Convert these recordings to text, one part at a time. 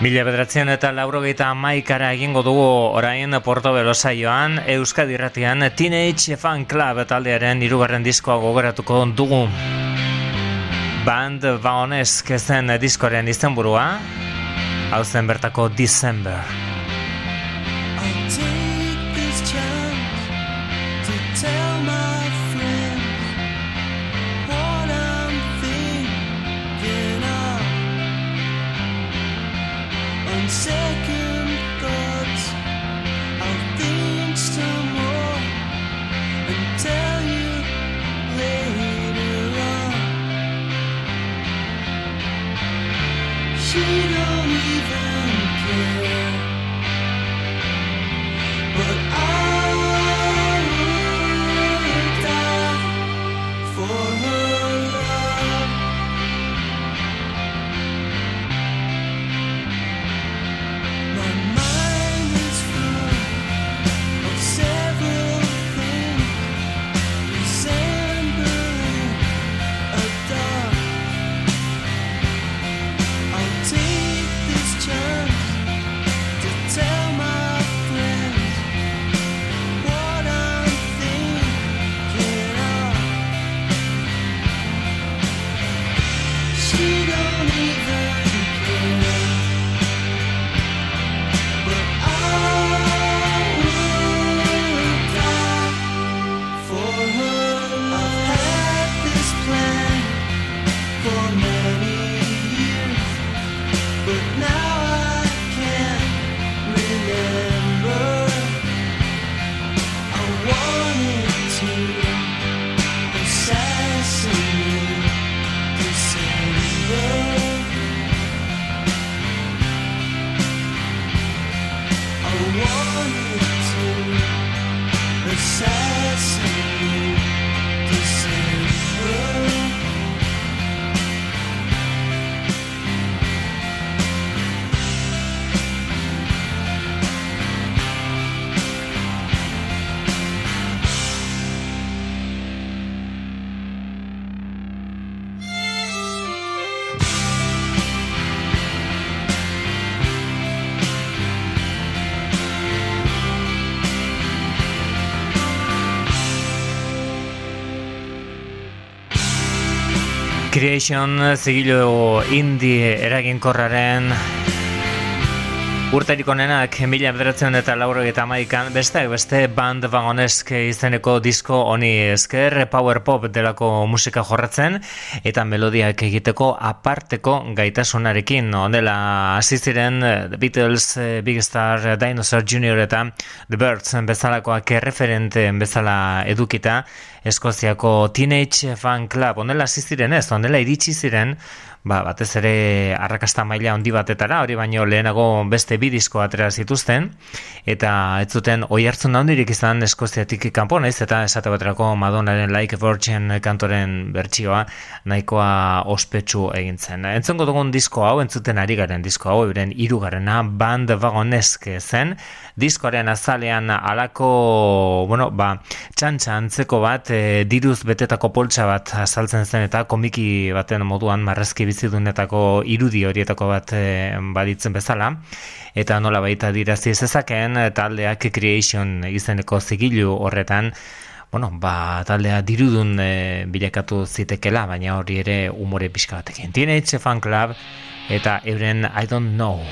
Mila bederatzen eta laurogeita maikara egingo dugu orain Porto Belosa joan Euskadi Ratian Teenage Fan Club taldearen irugarren diskoa gogoratuko dugu. Band Baonesk zen diskoaren izenburua Hau zen bertako December Creation zigilu indie eraginkorraren Urterik onenak, mila bederatzen eta lauro eta maikan, besteak beste band vagonesk izeneko disko honi esker, power pop delako musika jorratzen, eta melodiak egiteko aparteko gaitasunarekin. Ondela, hasi ziren The Beatles, Big Star, Dinosaur Jr. eta The Birds bezalakoak erreferente bezala edukita, Eskoziako Teenage Fan Club, ondela hasi ziren ez, ondela iritsi ziren, ba, batez ere arrakasta maila handi batetara, hori baino lehenago beste bi disko atera zituzten, eta ez zuten oi hartzun handirik izan eskoziatik kanpo naiz, eta esate baterako Madonnaren Like Virgin kantoren bertsioa nahikoa ospetsu egin zen. Entzongo dugun disko hau, entzuten ari garen disko hau, euren irugarrena Band Vagonesk zen, diskoaren azalean alako, bueno, ba, txantxa antzeko bat, e, diruz betetako poltsa bat azaltzen zen eta komiki baten moduan marrezki bizidunetako irudi horietako bat e, baditzen bezala eta nola baita dirazi zezakeen taldeak creation izeneko zigilu horretan Bueno, ba, taldea dirudun e, bilakatu zitekela, baina hori ere umore pixka batekin. Teenage Fan Club eta euren I Don't Know.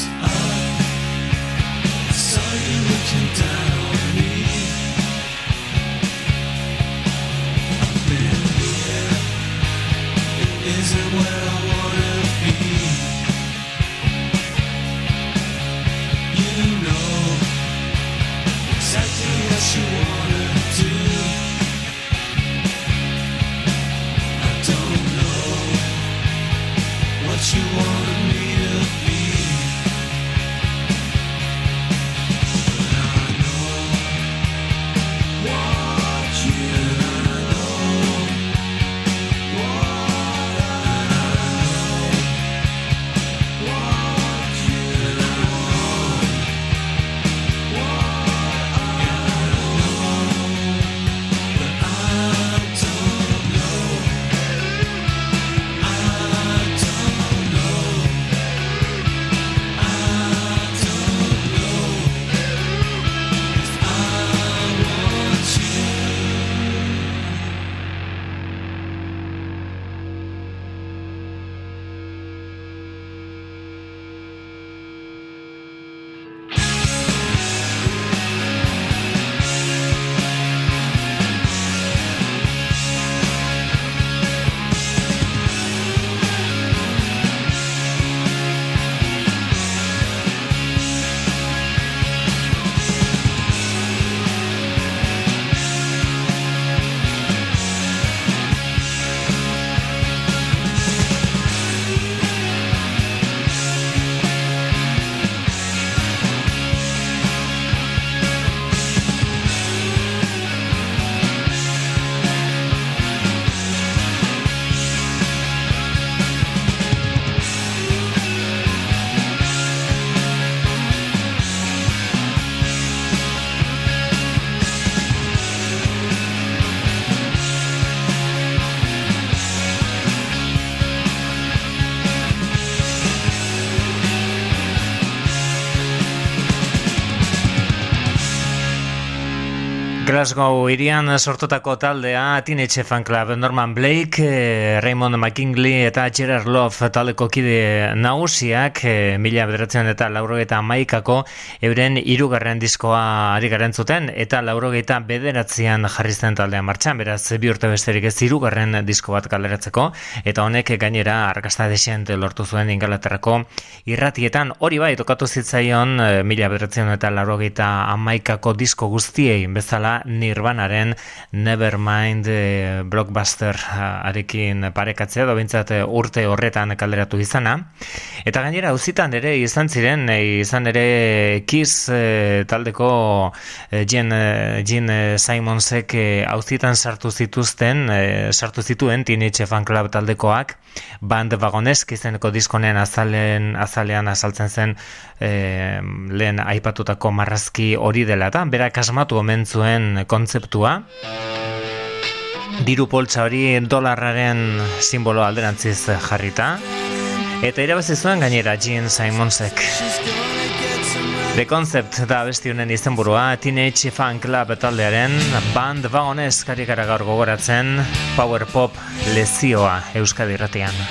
Cheers. Glasgow irian sortutako taldea Teenage Fan Club Norman Blake, eh, Raymond McKinley eta Gerard Love taldeko kide nagusiak eh, mila bederatzen eta laurogeita maikako euren irugarren diskoa ari garen zuten eta laurogeita bederatzean jarrizten taldean martxan, beraz bi urte besterik ez irugarren disko bat galeratzeko eta honek gainera arrakasta desient lortu zuen ingalaterrako irratietan. Hori bai tokatu zitzaion eh, mila bederatzen eta laurogeita amaikako disko guztiei bezala Nirvanaren Nevermind e, blockbuster arekin parekatzea do bintzat eh, urte horretan kalderatu izana. Eta gainera auzitan ere izan ziren e, izan ere Kiss taldeko Jen, e, Simonsek auzitan sartu zituzten sartu zituen Teenage Fan Club taldekoak. Band vagonesk izeneko diskonen azalen, azalean azaltzen zen lehen aipatutako marrazki hori dela eta berak asmatu omen zuen kontzeptua. Diru poltsa hori dolarraren simbolo alderantziz jarrita. Eta irabazi zuen gainera Jean Simonsek. The Concept da besti honen izenburua Teenage Fan Club taldearen band vagonez karikara gaur gogoratzen Power Pop lezioa Euskadi irratian.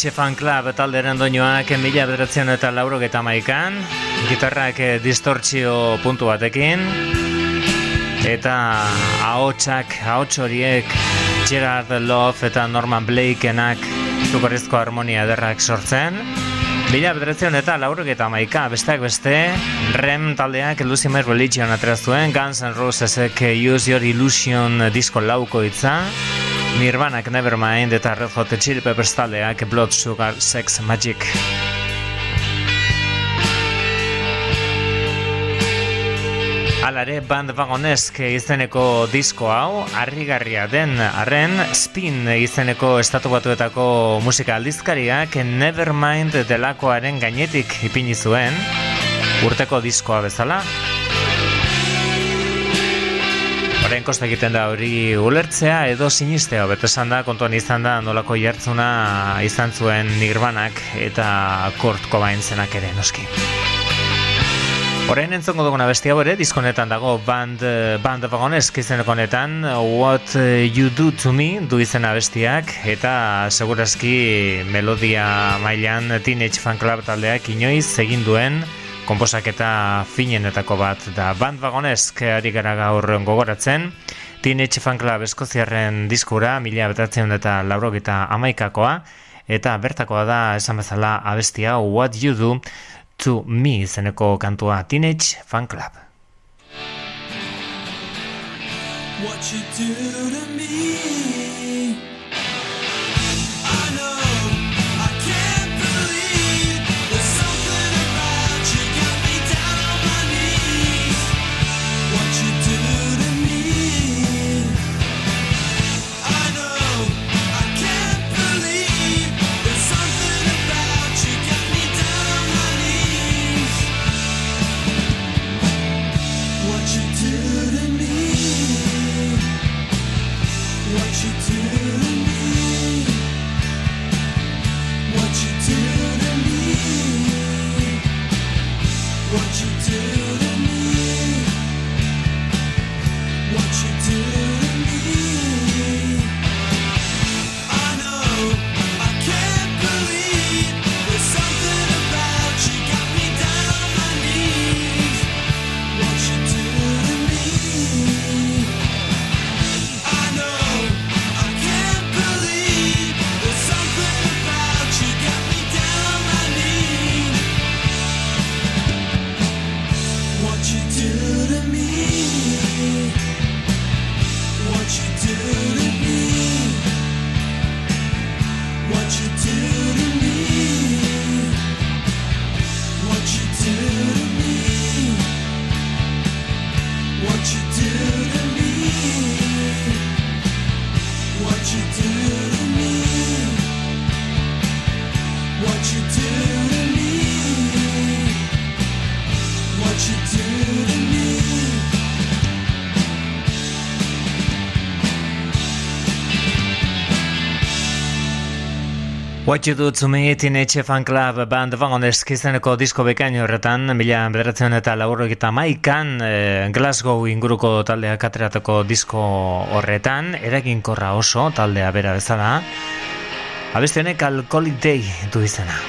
Teenage Fan Club talderen doinoak mila bederatzen eta lauro geta maikan gitarrak eh, distortzio puntu batekin eta ahotsak ahots horiek Gerard Love eta Norman Blakeenak zukorrizko harmonia ederrak sortzen. Mila bederatzen eta lauro geta maika besteak beste Rem taldeak Lucimer Religion atrazuen Guns N' Rosesek Use Your Illusion disko lauko itza Nirvanak Nevermind eta Red Hot Chili Peppers taldeak Blood Sugar Sex Magic. Alare band vagonesk izeneko disko hau, harrigarria den arren, spin izeneko estatu batuetako musika aldizkariak Nevermind delakoaren gainetik ipini zuen, urteko diskoa bezala, Horren kosta egiten da hori ulertzea edo sinistea, beto da, kontuan izan da nolako jartzuna izan zuen nirbanak eta kort kobain zenak ere noski. Horrein entzongo duguna bestia bore, diskonetan dago band, band vagonesk izeneko honetan, What You Do To Me du izena bestiak, eta segurazki melodia mailan Teenage Fan Club taldeak inoiz egin duen, komposaketa finenetako bat da. Band ari gara gaur gogoratzen. Teenage Fan Club Eskoziarren diskura mila betatzen eta laurogeta amaikakoa eta bertakoa da esan bezala abestia What You Do To Me zeneko kantua Teenage Fan Club. What you do to me you What you do to me, Teenage Fan Club band vangon eskizeneko disko bekain horretan, mila bederatzen eta laurro egita maikan eh, Glasgow inguruko taldea kateratako disko horretan, eraginkorra oso taldea bera bezala, abeste honek Alcoholic Day du izena.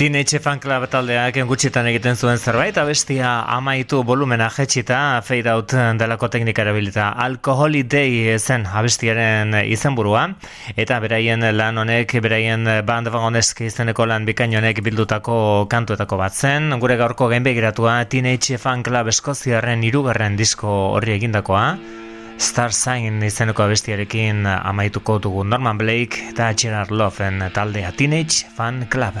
Teenage Fan Club taldeak gutxitan egiten zuen zerbait, abestia amaitu volumena jetxita, fade out delako teknika erabilita. Alkoholi Day zen abestiaren izenburua, eta beraien lan honek, beraien band vagoneski izeneko lan bikain honek bildutako kantuetako bat zen. Gure gaurko gain begiratua Teenage Fan Club eskoziarren irugarren disko horri egindakoa. Star Sign izeneko abestiarekin amaituko dugu Norman Blake eta Gerard Loven taldea Teenage Fan Club.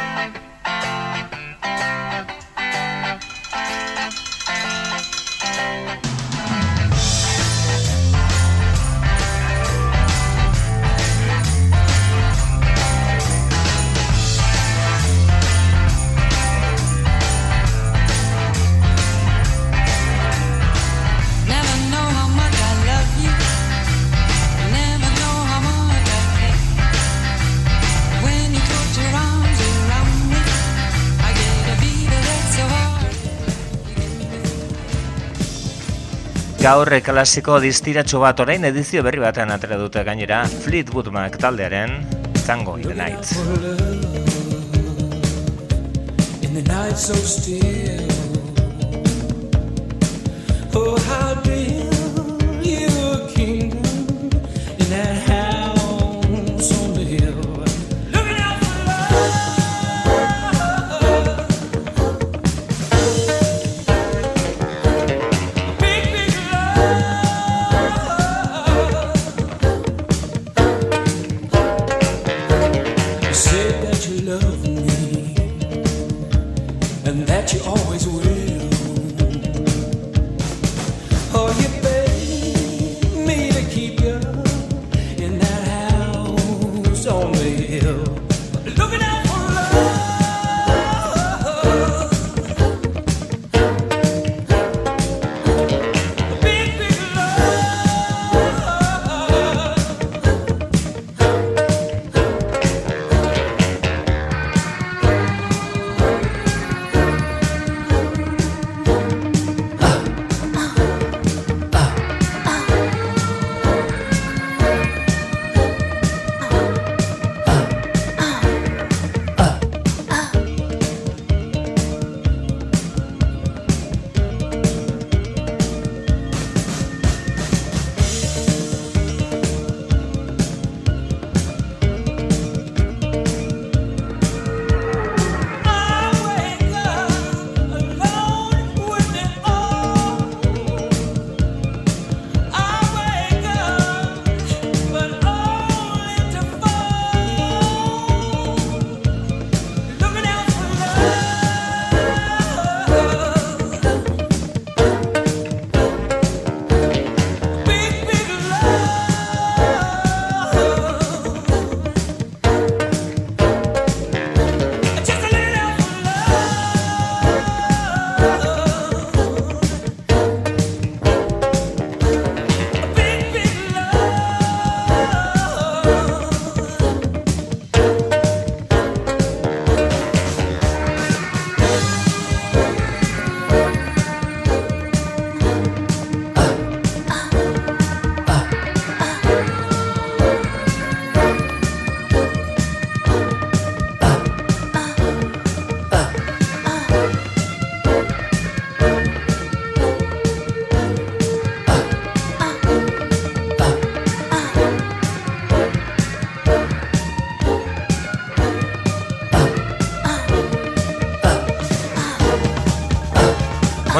Gaur klasiko distiratxo bat orain edizio berri batean atera dute gainera Fleetwood Mac taldearen Tango in the Night. In the night so still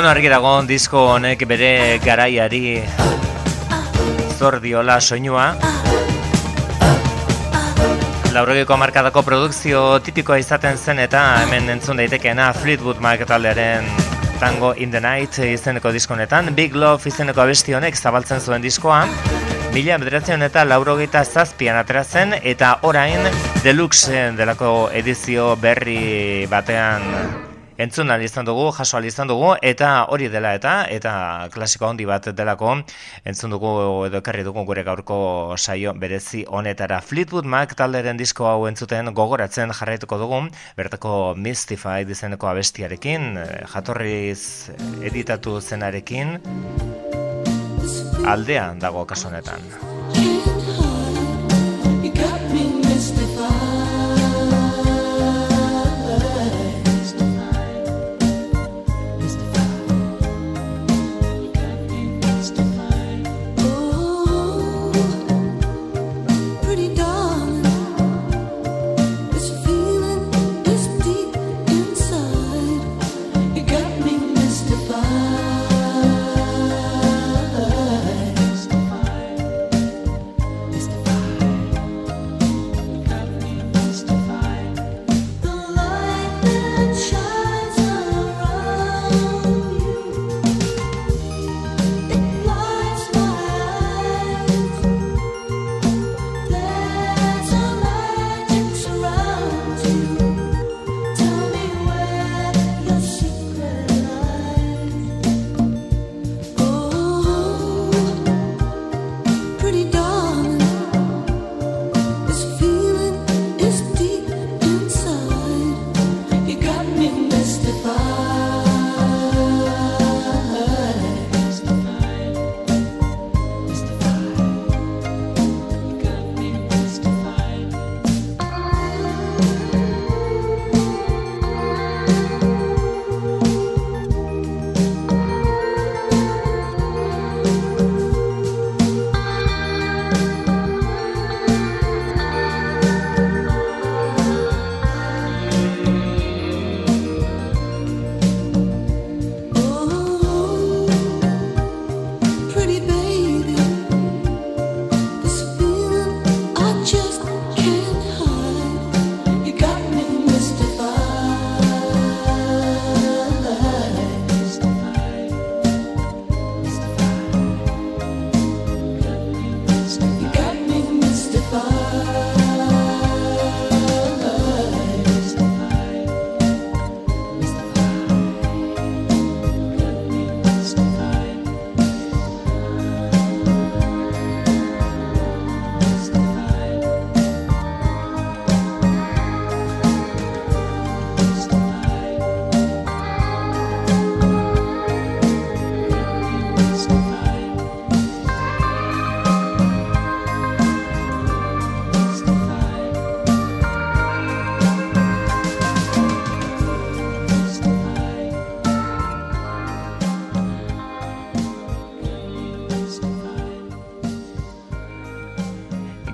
Bueno, argi dagoen disko honek bere garaiari zor diola soinua. Laurogeko markadako produkzio tipikoa izaten zen eta hemen entzun daitekeena Fleetwood Mac taldearen Tango in the Night izeneko diskonetan. Big Love izeneko abesti honek zabaltzen zuen diskoa. Mila bederatzen eta laurogeita zazpian ateratzen eta orain deluxe delako edizio berri batean entzun izan dugu, jaso izan dugu, eta hori dela eta, eta klasiko handi bat delako, entzun dugu edo ekarri dugu gure gaurko saio berezi honetara. Fleetwood Mac talderen disko hau entzuten gogoratzen jarraituko dugu, bertako Mystified izeneko abestiarekin, jatorriz editatu zenarekin, aldean dago kasonetan.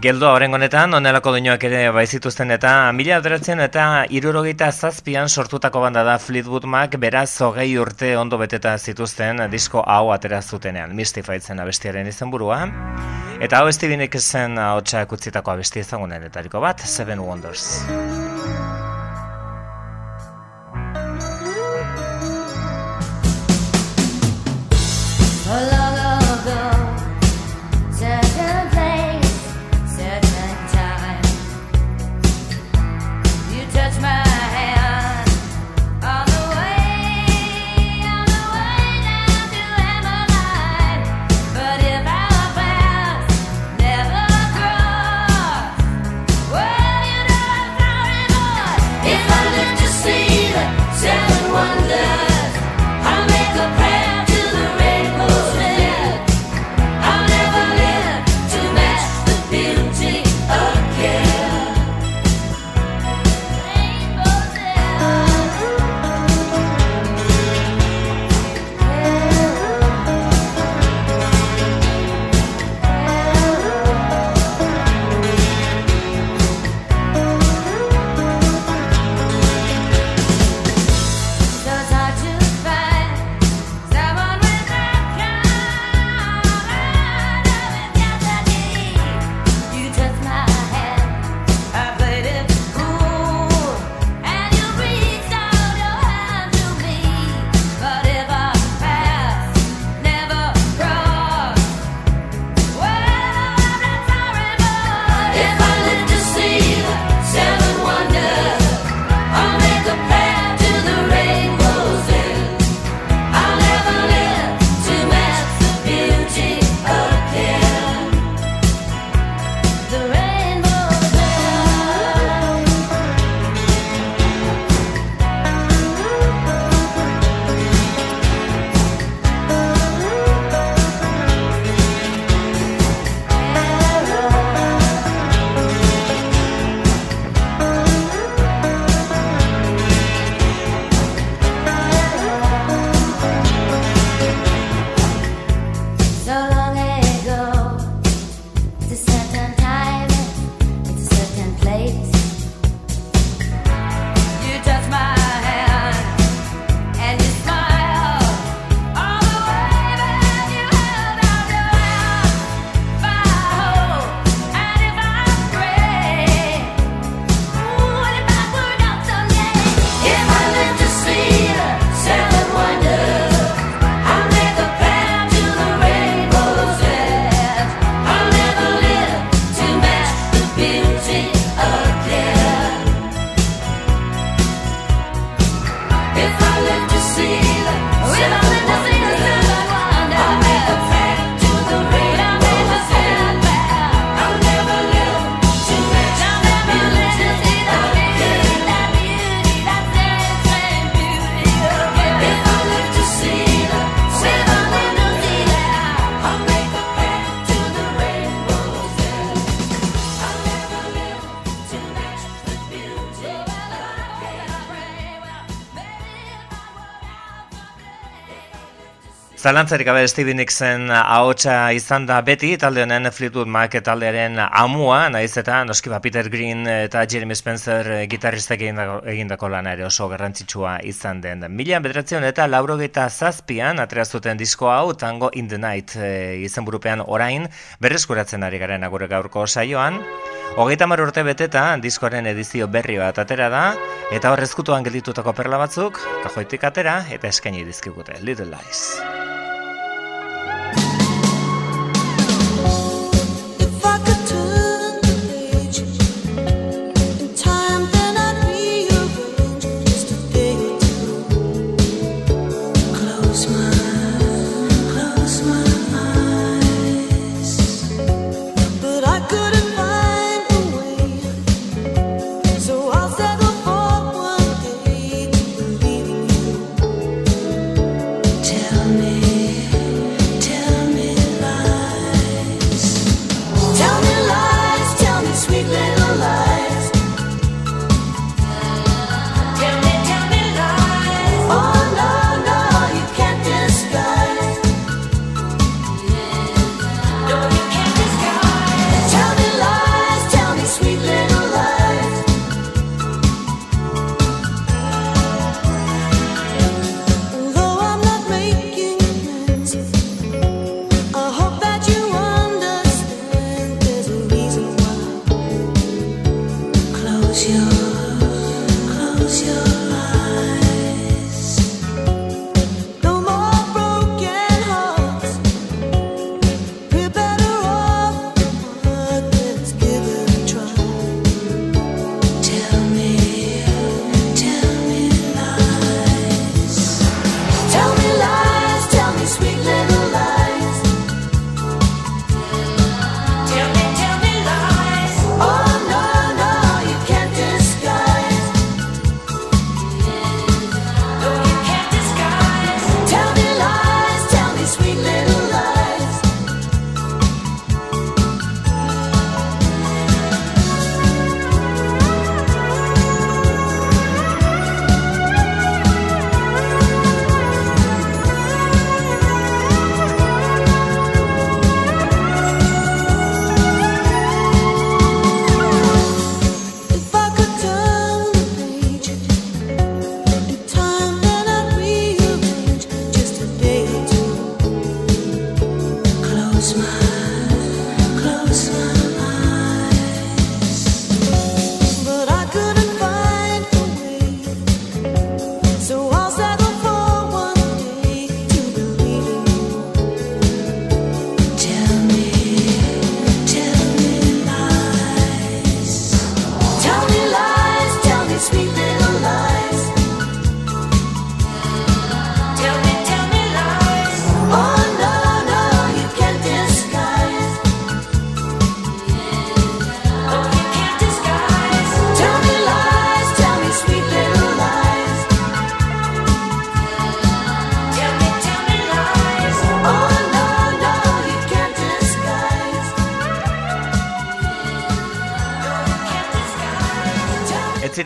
Geldoa horren honetan, onelako doinoak ere baizituzten eta mila aderatzen eta irurogeita zazpian sortutako banda da Fleetwood Mac beraz hogei urte ondo beteta zituzten disko hau atera zutenean, Mystify abestiaren izan burua. Eta hau estibinek zen hau txak utzitako abesti ezagunen etariko bat, Seven Wonders. Zalantzarik gabe Stevie Nicksen ahotsa izan da beti, talde honen Fleetwood Mac taldearen amua, naiz eta noski ba Peter Green eta Jeremy Spencer gitarristek egindako lana ere oso garrantzitsua izan den. Milian bederatzen eta laurogeita zazpian atreazuten disko hau Tango in the Night e, izan burupean orain berreskuratzen ari garen agure gaurko saioan. Hogeita mar urte beteta diskoaren edizio berri bat atera da, eta horrezkutuan gelditutako perla batzuk, kajoitik atera eta eskaini dizkigute, Little Lies.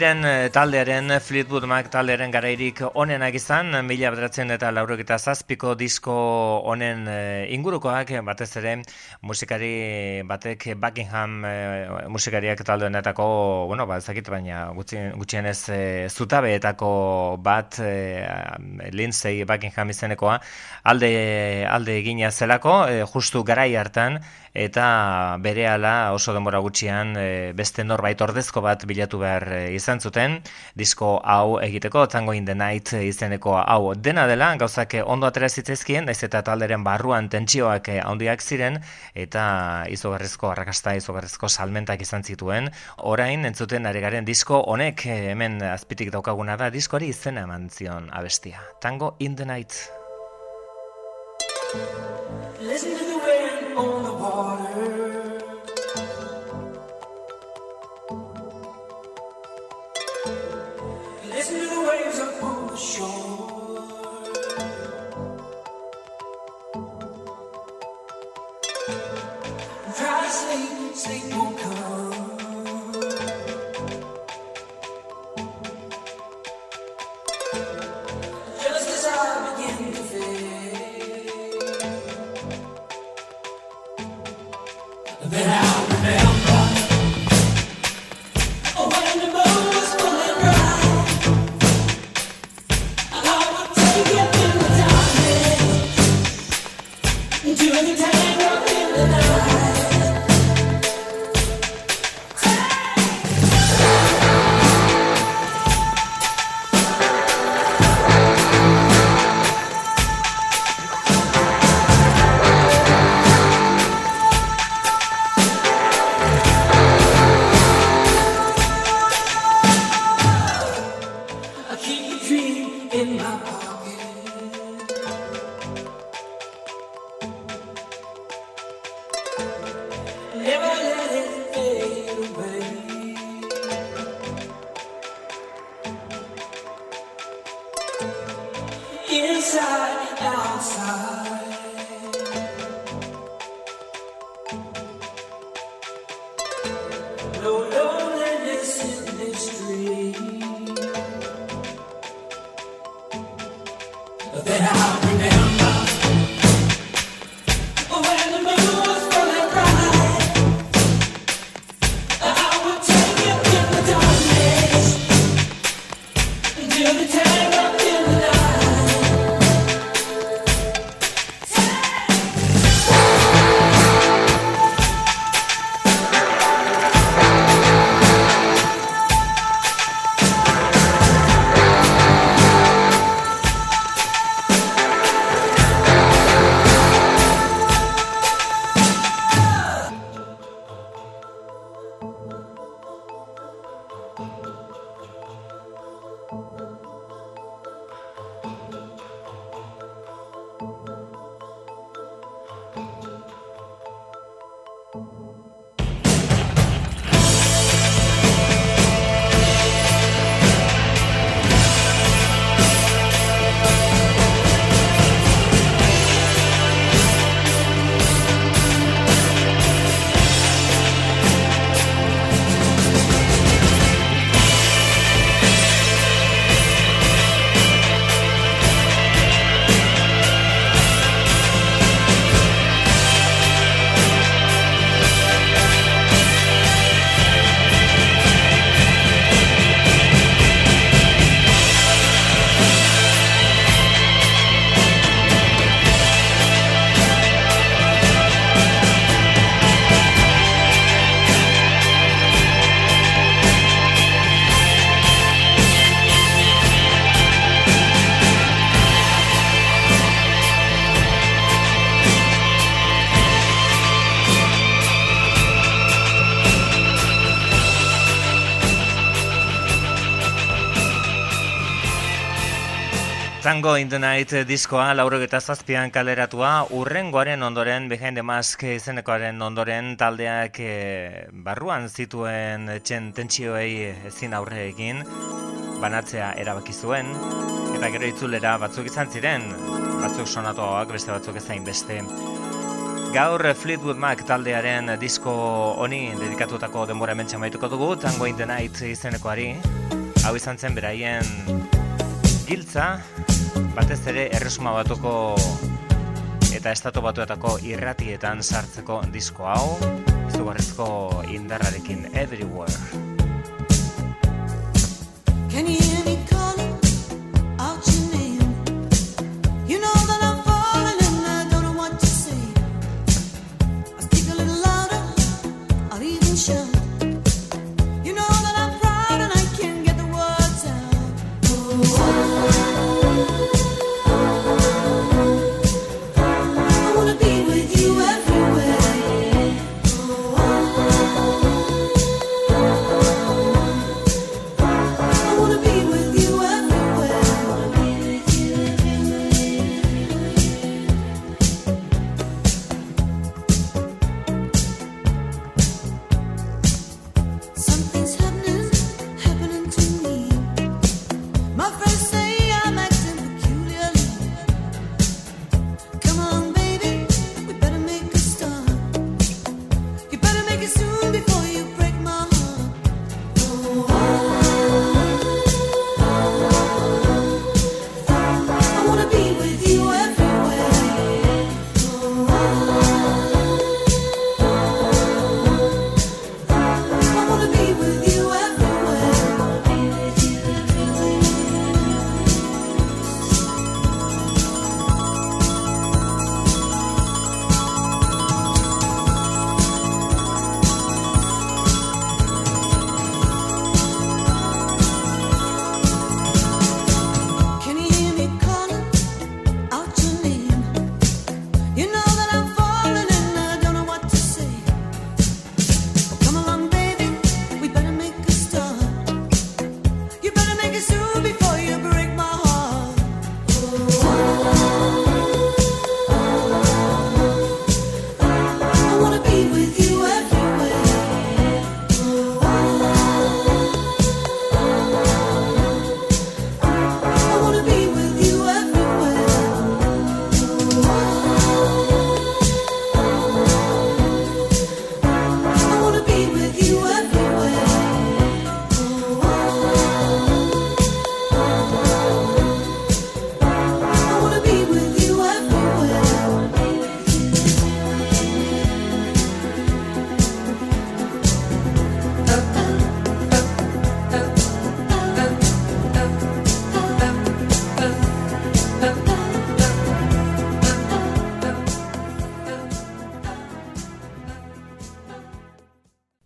Ziren eh, taldearen Fleetwood Mac taldearen garairik onenak izan, mila bederatzen eta laurokita zazpiko disko honen eh, ingurukoak, batez ere musikari batek Buckingham e, musikariak taldeonetako, bueno, ba, ezakit baina gutxienez e, zutabeetako bat e, Lindsay Buckingham izenekoa alde, alde egina zelako, justu garai hartan, eta berehala oso denbora gutxian e, beste norbait ordezko bat bilatu behar e, izan zuten. Disko hau egiteko Tango in the Night izeneko hau. Dena dela gauzak ondo atera zitzaizkien naiz eta talderen barruan tentsioak e, handiak ziren eta izugarrizko arrakasta izugarrizko salmentak izan zituen. Orain entzuten ari garen disko honek hemen azpitik daukaguna da diskoari izena eman zion abestia. Tango in the Night. Listen to on the water. Tango in the Night diskoa laurogeta zazpian kaleratua, urrengoaren ondoren, behind the mask izenekoaren ondoren, taldeak e, barruan zituen txen tentsioei ezin aurre egin, banatzea erabaki zuen, eta gero itzulera batzuk izan ziren, batzuk sonatuak, beste batzuk ezain beste. Gaur Fleetwood Mac taldearen disko honi dedikatutako denbora mentxa maituko dugu, Tango in the Night izenekoari, hau izan zen beraien giltza, batez ere erresuma batuko eta estatu batuetako irratietan sartzeko disko hau, izugarrizko indarrarekin everywhere.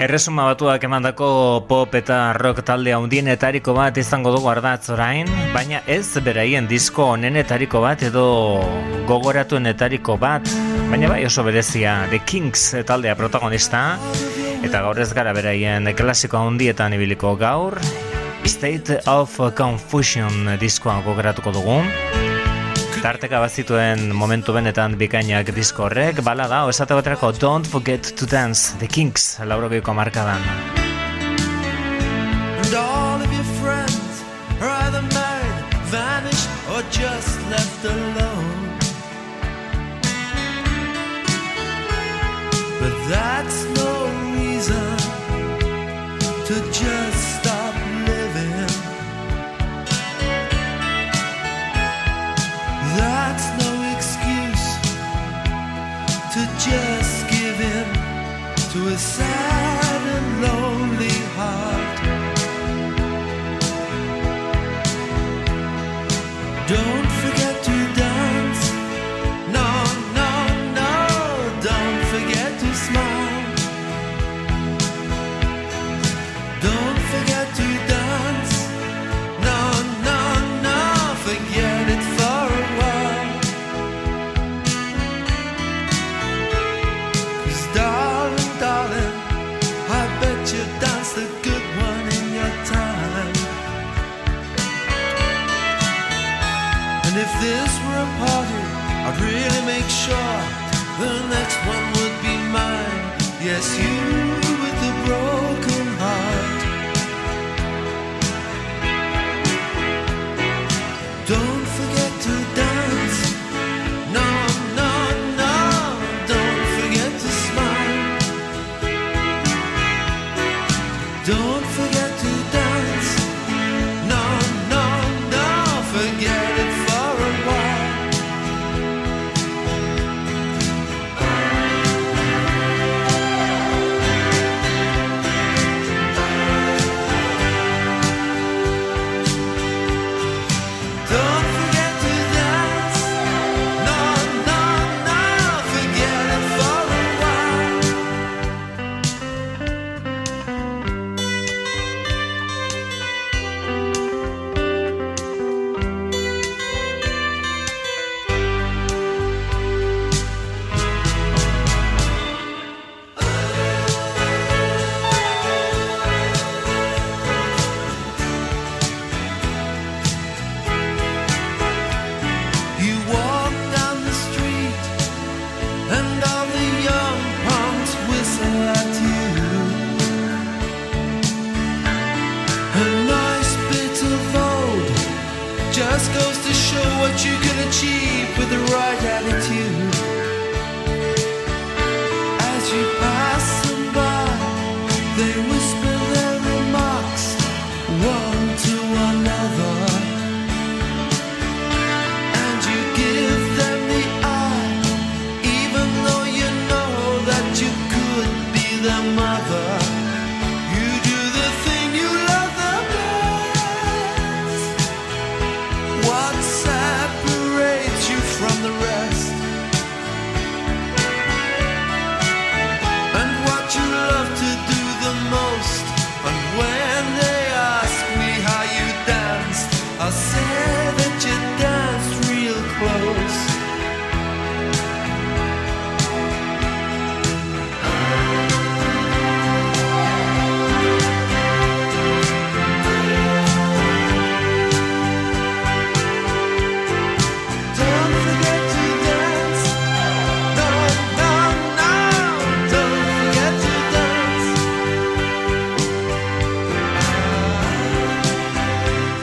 Erresuma batuak emandako pop eta rock talde handienetariko bat izango dugu ardatz orain, baina ez beraien disko onenetariko bat edo gogoratuenetariko bat, baina bai oso berezia The Kings taldea protagonista, eta gaur ez gara beraien klasiko handietan ibiliko gaur, State of Confusion diskoa gogoratuko dugu. Tarteka bazituen momentu benetan bikainak disko horrek, bala da, esate baterako Don't Forget to Dance, The Kings, laurogeiko markadan. And all of your friends are either married, vanished, or just left alone. But that's no reason to just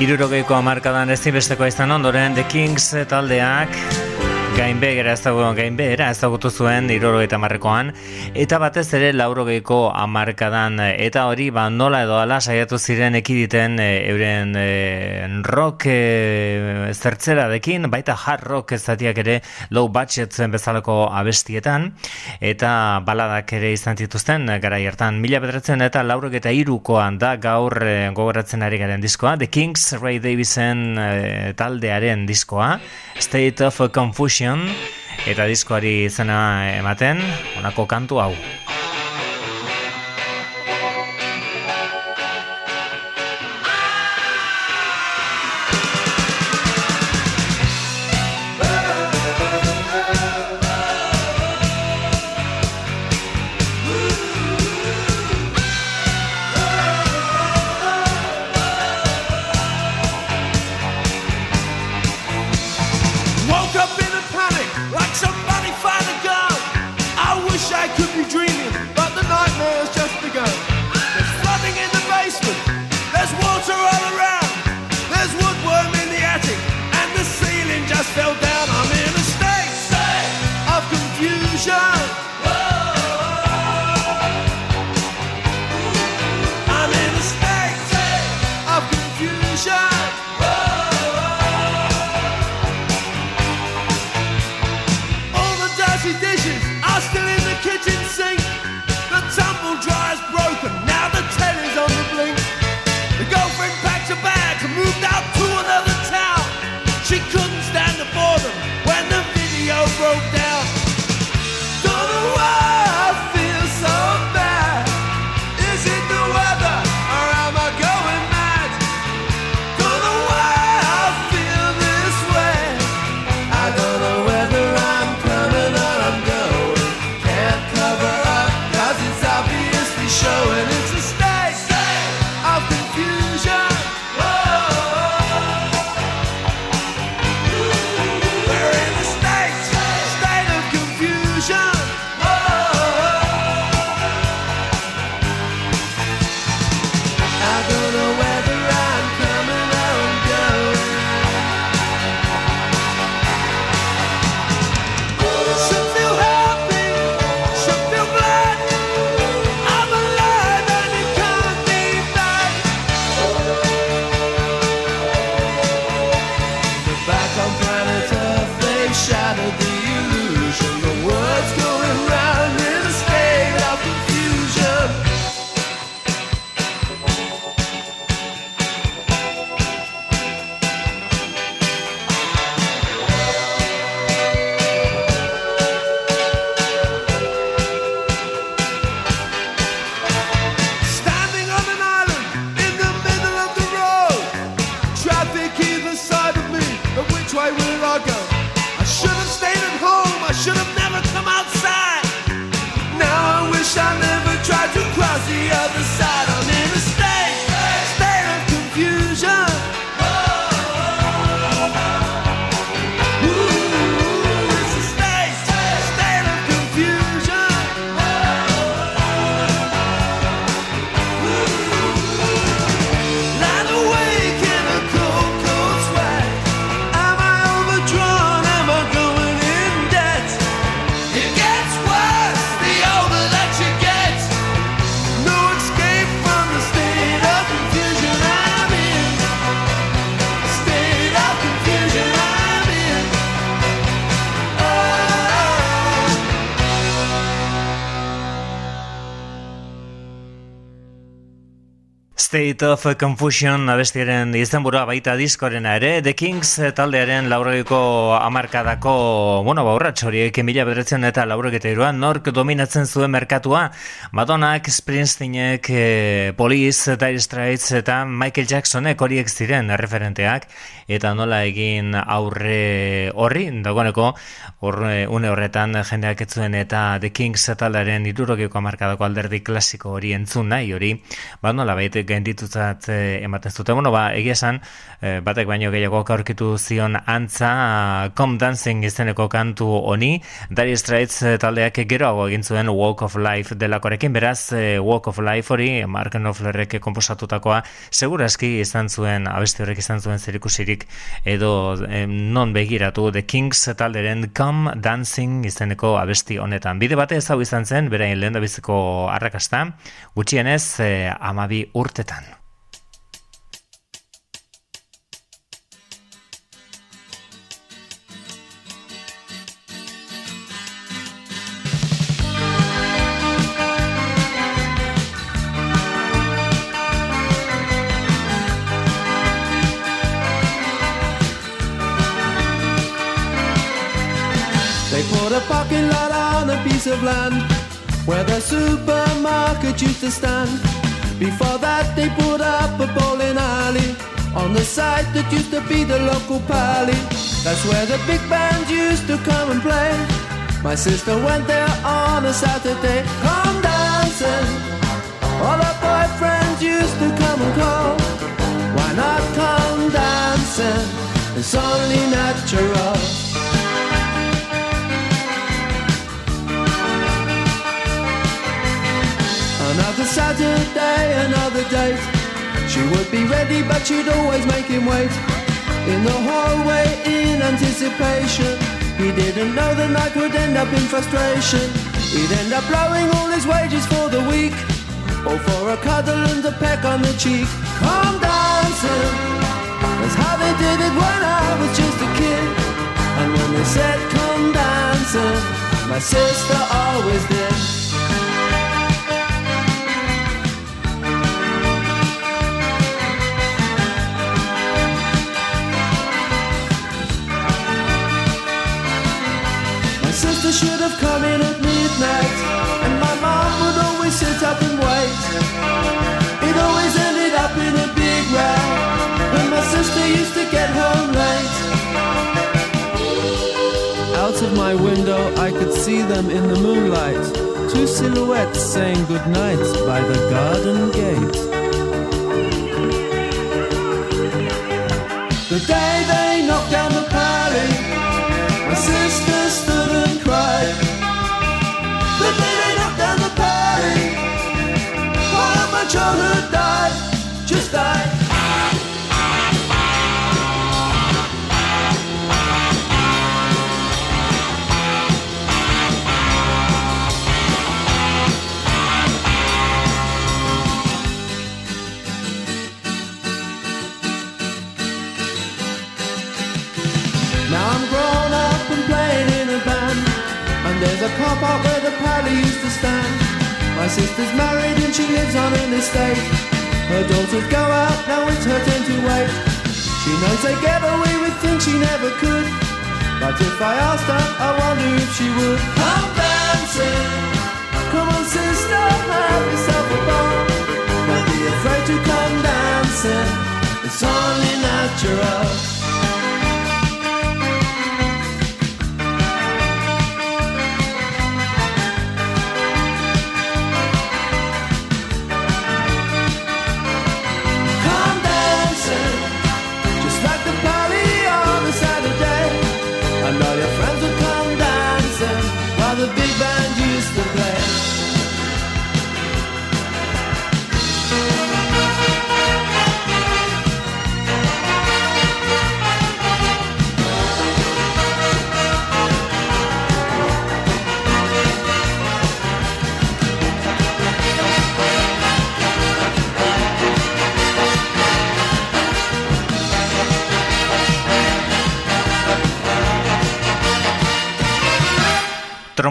Irurogeiko amarkadan ez izan ondoren The Kings taldeak gainbegera ezagutu gainbegera ezagutu zuen iroro eta marrekoan eta batez ere laurogeiko amarkadan eta hori ba nola edo ala saiatu ziren ekiditen e, euren e, rock e, zertzera dekin baita hard rock ezatiak ere low budget zen bezalako abestietan. Eta baladak ere izan dituzten gara hartan. Mila bederatzen eta laurok eta irukoan da gaur e, gogoratzen ari garen diskoa. The Kings Ray Davisen e, taldearen diskoa. State of Confusion eta diskoari izena ematen honako kantu hau State of Confusion abestiaren izenburua baita diskorena ere, The Kings taldearen laurogeiko amarkadako, bueno, baurratx horiek mila bedretzen eta laurogeita iruan, nork dominatzen zuen merkatua, Madonnak, Springsteenek, eh, Police, Dire Straits eta Michael Jacksonek horiek ziren referenteak, eta nola egin aurre horri, dagoeneko, horre, une horretan jendeak ez zuen eta The Kings taldearen irurogeiko amarkadako alderdi klasiko hori entzun nahi hori, ba nola baita genditutzat eh, ematen zuten. Bueno, ba, egia esan, eh, batek baino gehiago aurkitu zion antza Come Dancing izeneko kantu honi, Dire Straits eh, taldeak geroago egin zuen Walk of Life delakorekin, beraz eh, Walk of Life hori, Mark Knopflerrek komposatutakoa, segurazki izan zuen, abesti horrek izan zuen zerikusirik, edo eh, non begiratu The Kings talderen Come Dancing izeneko abesti honetan. Bide bate hau izan zen, berain lehen biziko arrakasta, gutxienez eh, amabi urtetan. That's where the big bands used to come and play. My sister went there on a Saturday, come dancing. All her boyfriends used to come and call. Why not come dancing? It's only natural. Another Saturday, another date. She would be ready, but she'd always make him wait. In the hallway, in anticipation. He didn't know the night would end up in frustration. He'd end up blowing all his wages for the week. Or for a cuddle and a peck on the cheek. Come dancing. That's how they did it when I was just a kid. And when they said come dancing, my sister always did. In a big row, and my sister used to get home late. Out of my window, I could see them in the moonlight, two silhouettes saying goodnight by the garden gate. The day they knocked down the pally, my sister stood and cried. The day they knocked down the pally, part of my childhood died, car park where the pally used to stand. My sister's married and she lives on an estate. Her daughters go out, now it's her turn to wait. She knows they get away with things she never could. But if I asked her, I wonder if she would. Come dancing. Come on, sister, have yourself a ball. Don't be afraid to come dancing. It's only natural.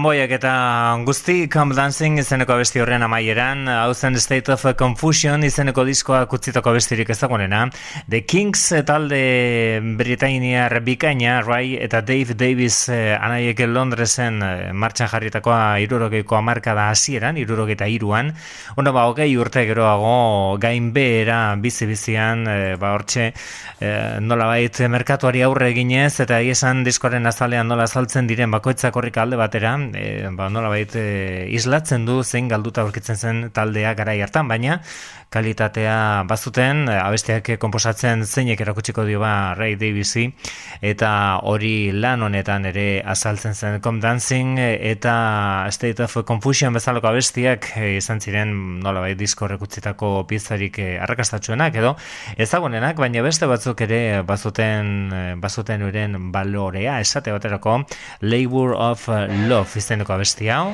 Tromboiak eta guzti Come Dancing izeneko abesti horren amaieran, hau zen State of Confusion izeneko diskoa kutzitako abestirik ezagunena. The Kings talde Britainia bikaina, Ray eta Dave Davis eh, anaiek Londresen eh, martxan jarritakoa irurogeiko amarka da hasieran, irurogeita iruan. Ono ba, hogei urte geroago gain behera bizi-bizian, eh, ba hortxe, eh, nola bait, merkatuari aurre eginez, eta esan diskoaren azalean nola saltzen diren bakoitzak horrik alde batera, e, ba, nola baita e, islatzen du zein galduta aurkitzen zen taldea gara hartan, baina kalitatea bazuten, abesteak komposatzen zeinek erakutsiko dio ba Ray Davisi, eta hori lan honetan ere azaltzen zen Com Dancing, eta State of Confusion bezaloko abestiak e, izan ziren nola bai disko rekutzitako pizzarik e, arrakastatxuenak, edo ezagunenak, baina beste batzuk ere bazuten, bazuten uren balorea, esate baterako, Labor of Love izeneko abesti hau.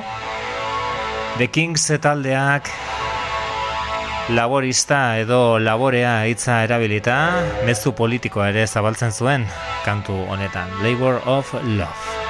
The Kings taldeak laborista edo laborea hitza erabilita mezu politikoa ere zabaltzen zuen kantu honetan. Labor of Love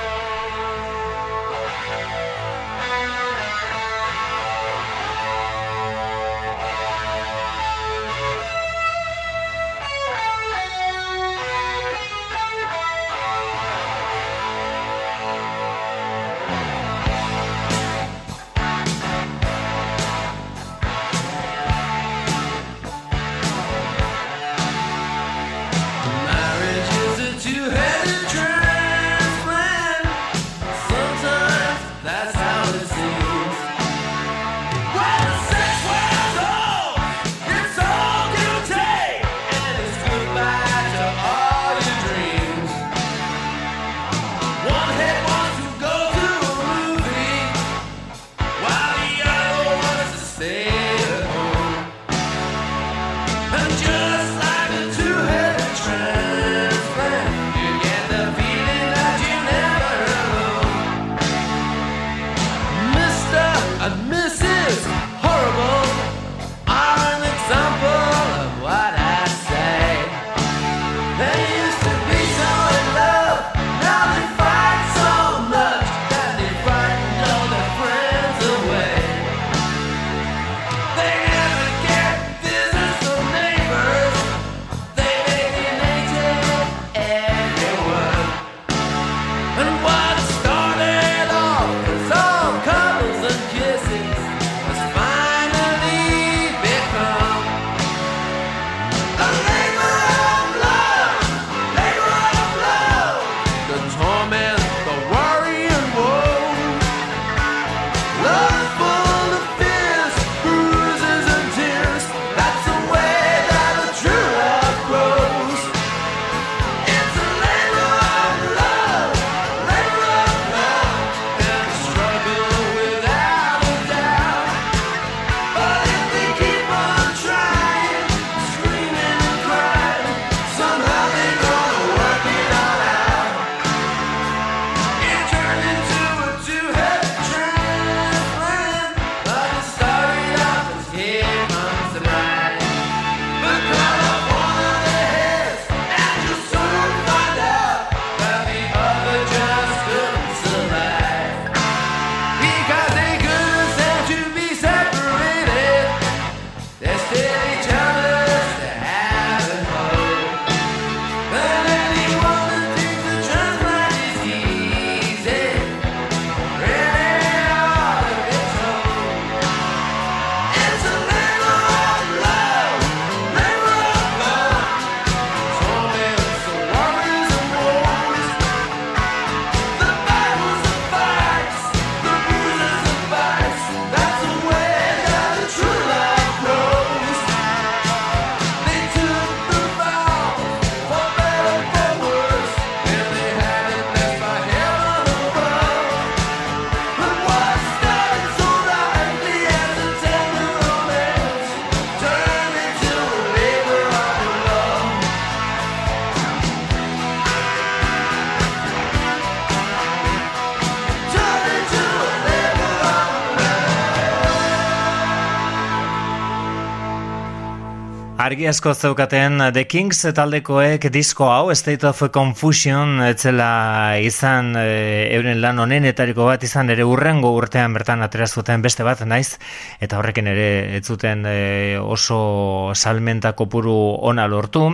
Argi asko zeukaten The Kings taldekoek disko hau State of Confusion etzela izan e, euren lan honenetariko bat izan ere urrengo urtean bertan atera zuten beste bat naiz eta horrekin ere ez zuten e, oso salmenta kopuru ona lortu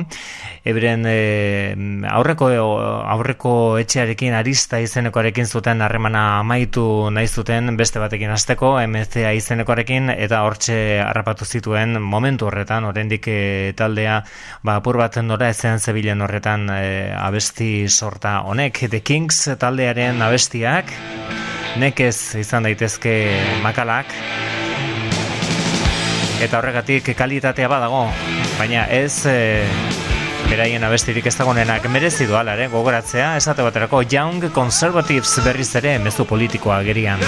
ebren e, aurreko aurreko etxearekin arista izenekoarekin zuten harremana amaitu nahi zuten beste batekin hasteko MCA izenekoarekin eta hortxe harrapatu zituen momentu horretan oraindik taldea ba apur bat nora ezean zebilen horretan e, abesti sorta honek The Kings taldearen abestiak nekez izan daitezke makalak. Eta horregatik kalitatea badago baina ez e, beraien abestirik ez dagoenak merezi du ala, gogoratzea, esate baterako Young Conservatives berriz ere mezu politikoa gerian.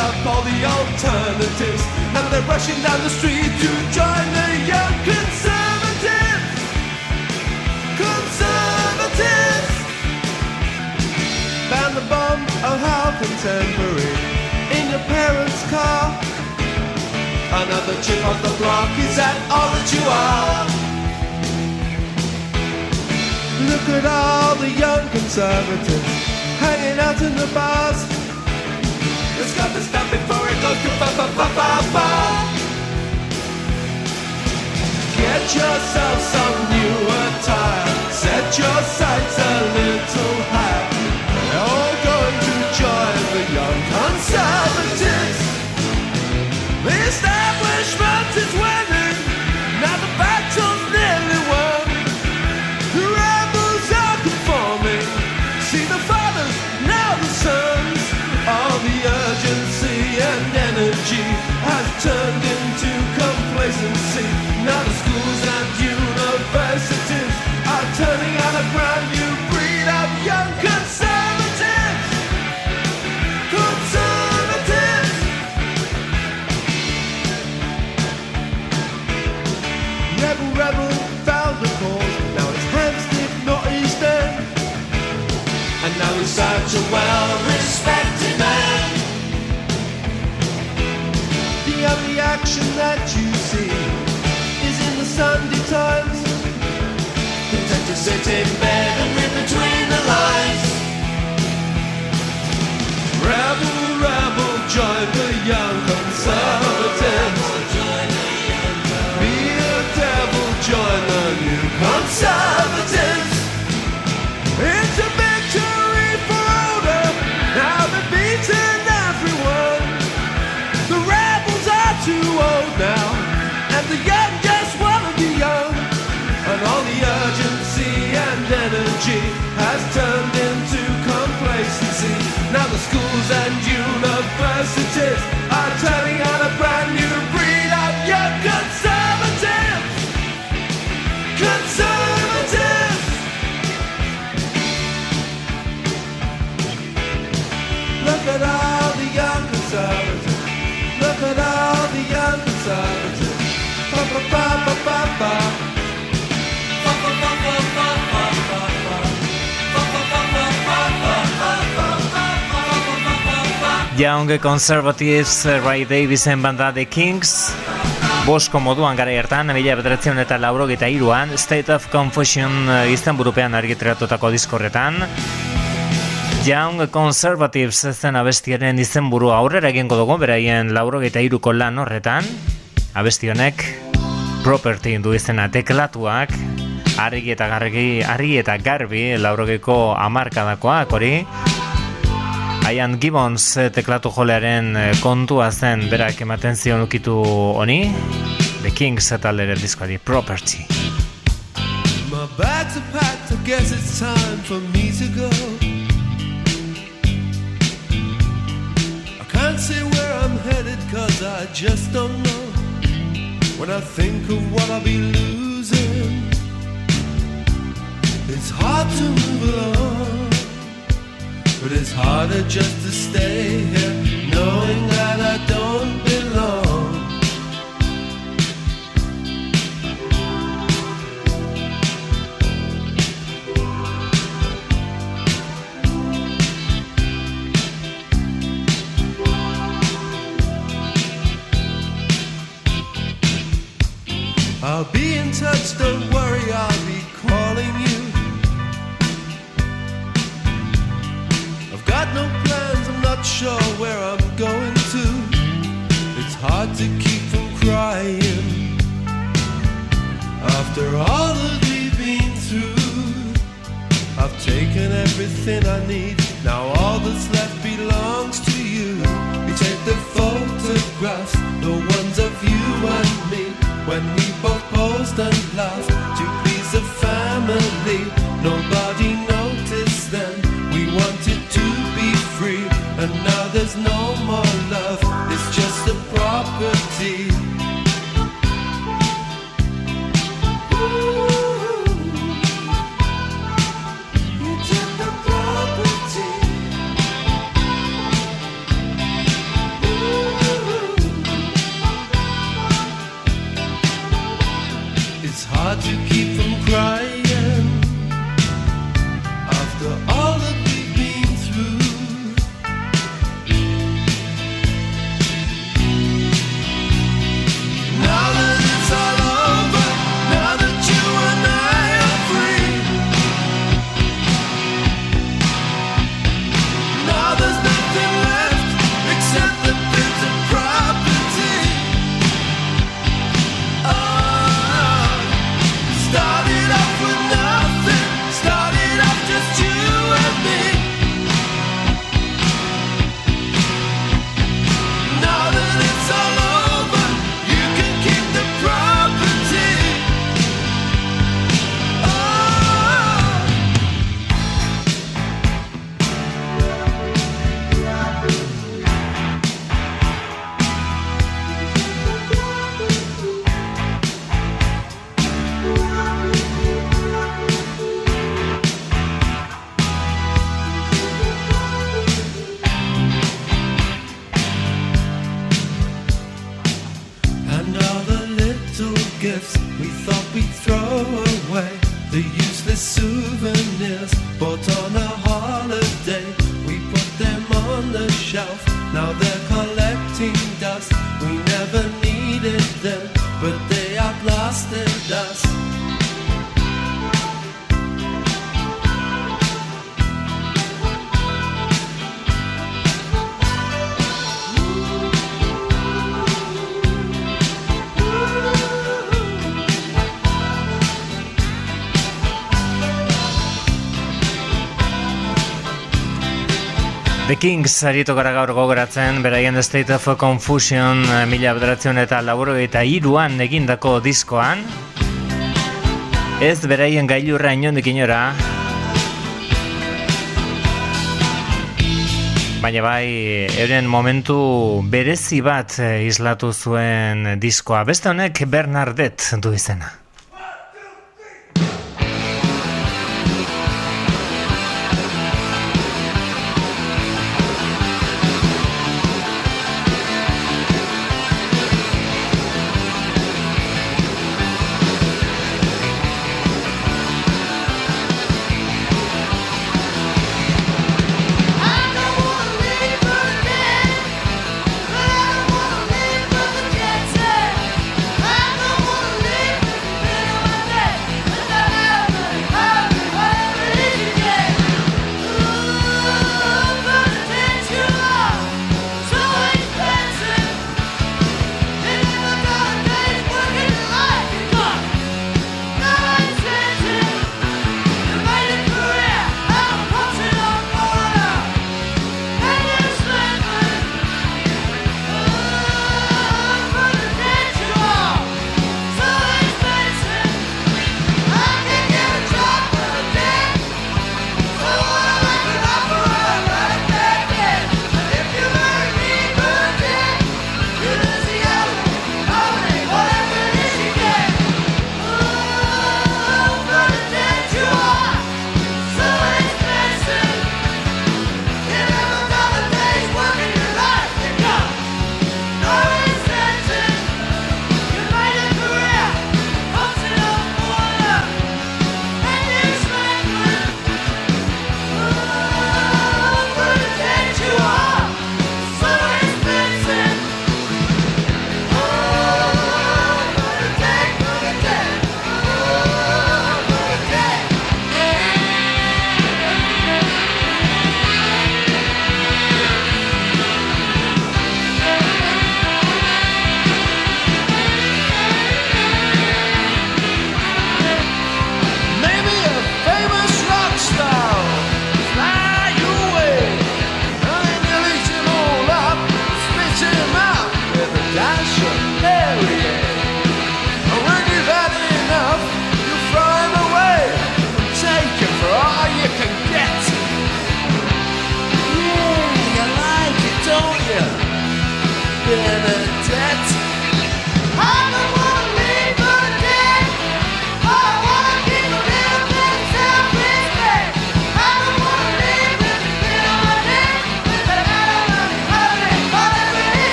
Up all the alternatives. Now they're rushing down the street to join the young conservatives. Conservatives! Ban the bomb, oh how contemporary. In your parents' car. Another chip on the block, is that all that you are? Look at all the young conservatives hanging out in the bars. It's got to stop before it goes to ba ba ba ba ba. Get yourself some new attire. Set your sights a little higher. They're all going to join the young conservatives. That you see is in the Sunday Times. Content to sit in bed and read between the lines. Rebel, rebel, join the young conservatives. Be a devil, join the new conservatives. And Young Conservatives, Ray Davisen banda The Kings, Bosko moduan gara hartan, mila bederatzen eta lauro gita iruan, State of Confusion izan burupean argitratutako diskorretan. Young Conservatives zen abestiaren izenburu aurrera egingo dugu, beraien lauro gita iruko lan horretan. Abesti honek, property du izena teklatuak, argi eta garbi, argi eta garbi laurogeko amarkadakoak hori. Ian Gibbons teklatu jolearen kontua zen berak ematen zion ukitu honi. The Kings eta lere diskoari Property. My bags are packed guess it's time for me to go. I can't say where I'm headed, cause I just don't know. When I think of what I'll be losing, it's hard to move along. But it's harder just to stay here, knowing that I don't belong. I'll be in touch, don't worry, I'll be calling you. Got no plans, I'm not sure where I'm going to. It's hard to keep from crying after all that we've been through. I've taken everything I need, now all that's left belongs to you. You take the photographs, the ones of you and me, when we both posed and laughed to please the family. Nobody noticed and now there's no more love, it's just a property. Vatana Kings aritu gara gaur gogoratzen, beraien The State of Confusion eh, mila bederatzen eta laburo eta iruan egindako diskoan. Ez beraien gailurra inondik inora. Baina bai, euren momentu berezi bat eh, islatu zuen diskoa. Beste honek Bernardet du izena.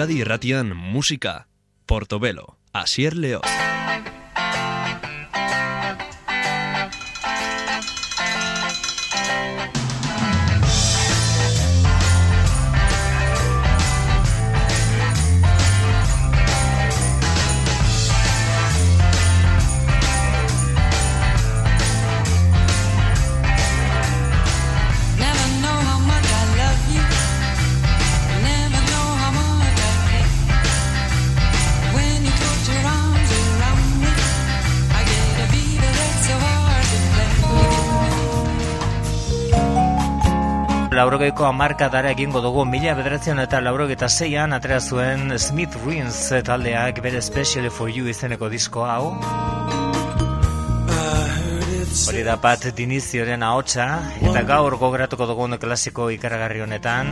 Euskadi Irratian Musika, Portobelo, Asier León. laurogeiko amarkadara egingo dugu. Mila bederatzen eta laurogeita zeian atera zuen Smith Ruins taldeak bere Special For You izeneko disko hau. Hori da bat dinizioren ahotsa eta gaur gogratuko dugun klasiko ikaragarri honetan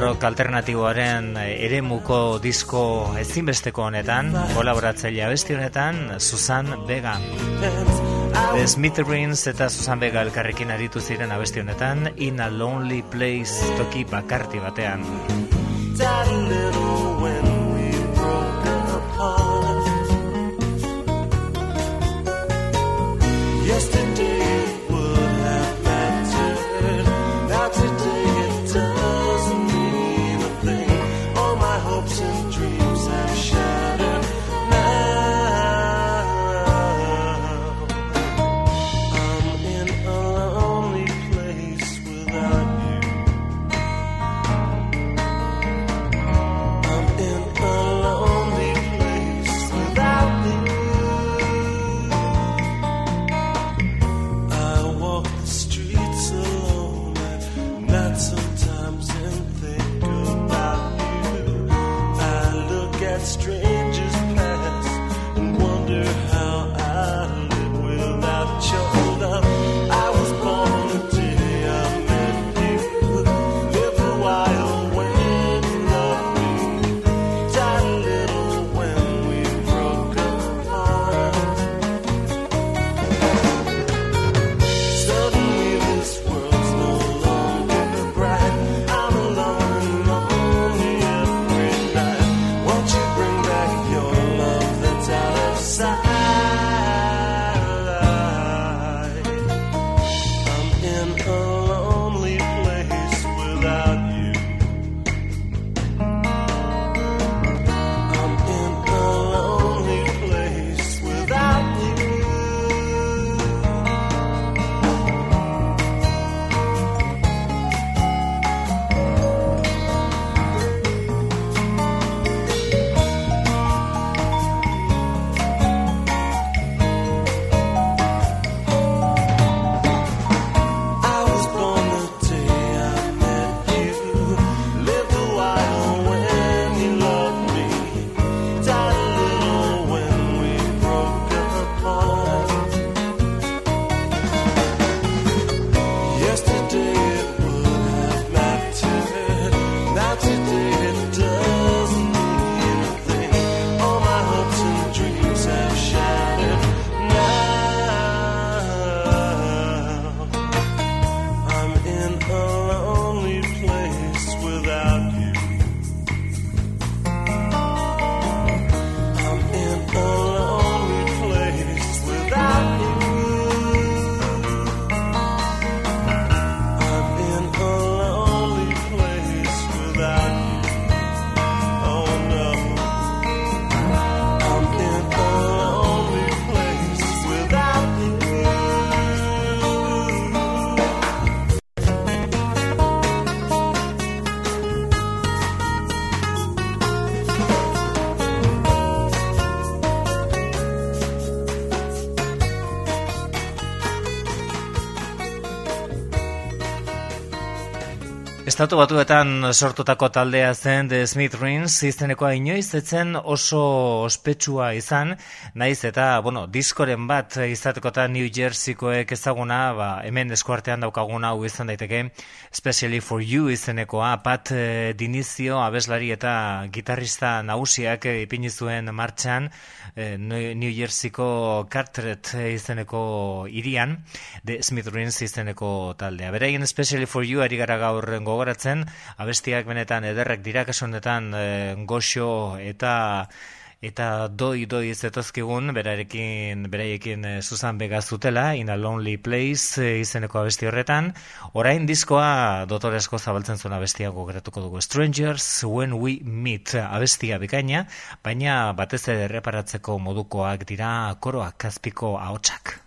rock alternatiboaren eremuko disko ezinbesteko honetan kolaboratzailea beste honetan Susan Vega Susan Vega. The Smithereens eta Susan Vega elkarrekin aritu ziren abesti honetan In a Lonely Place toki bakarti batean. Yesterday Estatu batuetan sortutako taldea zen The Smith Rings izenekoa inoiz etzen oso ospetsua izan, naiz eta, bueno, diskoren bat izatekotan New Jerseykoek ezaguna, ba, hemen eskuartean daukaguna hau izan daiteke, Especially for You izenekoa, Pat eh, Dinizio abeslari eta gitarrista nagusiak eh, ipini zuen martxan eh, New Jerseyko Carteret izeneko irian, The Smith Rings izeneko taldea. Beraien Especially for You ari gara gaur gogoratzen, abestiak benetan ederrek dira kasu honetan e, goxo eta eta doi doi zetozkigun berarekin beraiekin e, Susan Vega zutela In a Lonely Place e, izeneko abesti horretan. Orain diskoa dotoresko zabaltzen zuen abestia gogoratuko dugu. Strangers When We Meet. Abestia bikaina baina batez ere erreparatzeko modukoak dira koroak kazpiko ahotsak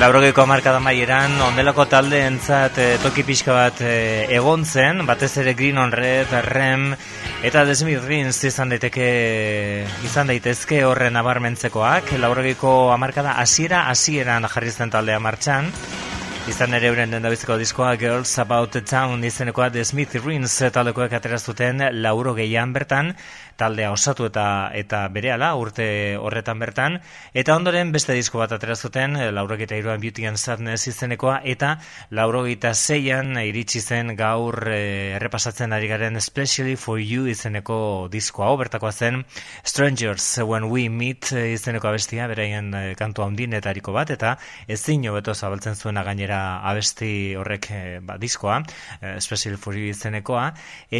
Laurogeiko hamarkada maieran, ondelako talde entzat toki pixka bat e, egon zen, batez ere Green on Red, Rem, eta The Smith Rings izan daiteke izan daitezke horren nabarmentzekoak. Laurogeiko hamarkada hasiera hasieran jarri zen taldea martxan. Izan ere euren dendabiziko diskoa Girls About the Town izenekoa The Smith Rings taldekoek atera zuten lauro gehian bertan, taldea osatu eta eta berehala urte horretan bertan, eta ondoren beste disko bat atera zuten, laurogeta iruan Beauty and Sadness izenekoa, eta laurogeta zeian iritsi zen gaur eh, errepasatzen ari garen Especially for You izeneko diskoa, bertakoa zen Strangers When We Meet izeneko abestia, beraien eh, kantu handinetariko bat, eta ezin hobeto zabaltzen zuena gainera abesti horrek eh, ba, diskoa, eh, Special for You izenekoa,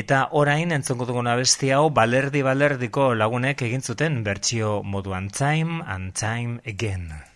eta orain entzongo dugun abesti hau balerdi balerdiko lagunek egin zuten bertsio moduan time and time again.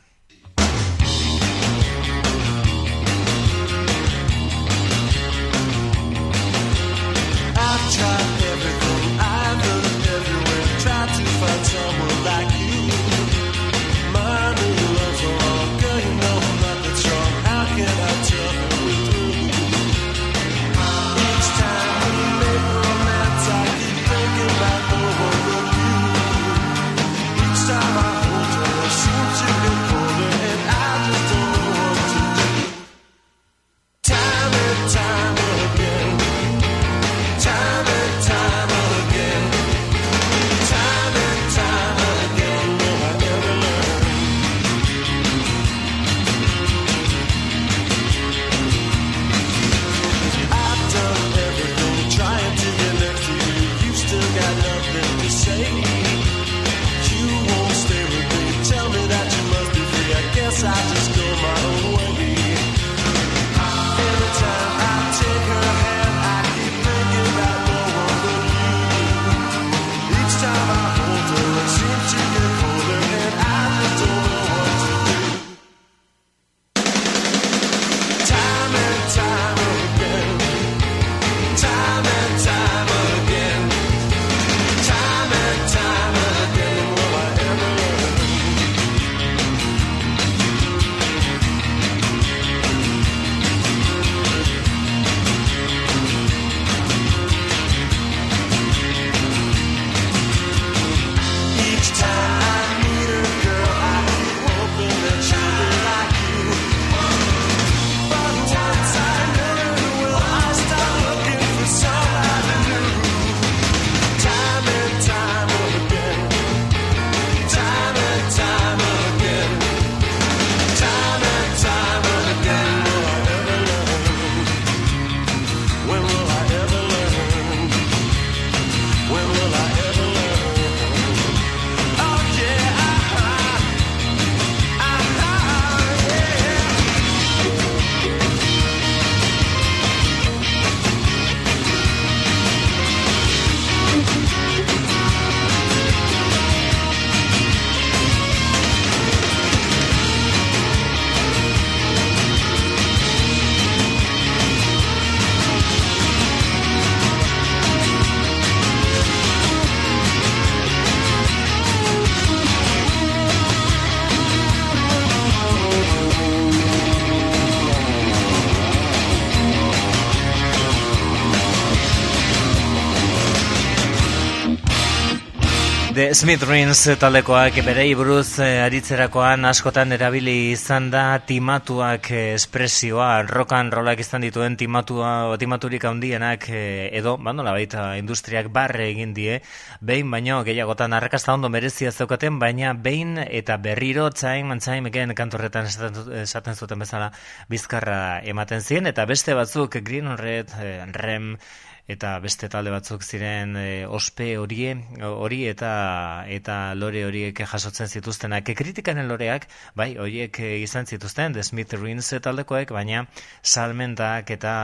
Smith Rings taldekoak berei buruz eh, aritzerakoan askotan erabili izan da timatuak eh, espresioa, rock and rollak izan dituen timatua, timaturik handienak eh, edo, bando baita industriak barre egin die, behin baino gehiagotan arrakasta ondo merezia zeukaten, baina behin eta berriro and time again kantorretan esaten, zuten bezala bizkarra ematen ziren, eta beste batzuk Green Red, Rem, eta beste talde batzuk ziren e, ospe horie hori eta eta lore horiek jasotzen zituztenak. Kritikanen loreak bai horiek e, izan zituzten The Smith Rings taldekoek baina salmentak eta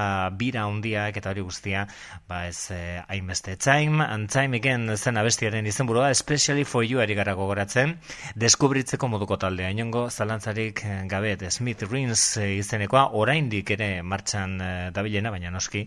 bira handiak eta hori guztia ba ez e, hainbeste. Time and time again zen abestiaren izenburua especially for you ari gara gogoratzen. Deskubritzeko moduko taldea. Inongo zalantzarik gabe The Smith Rings e, izenekoa. Oraindik ere martxan dabilena baina noski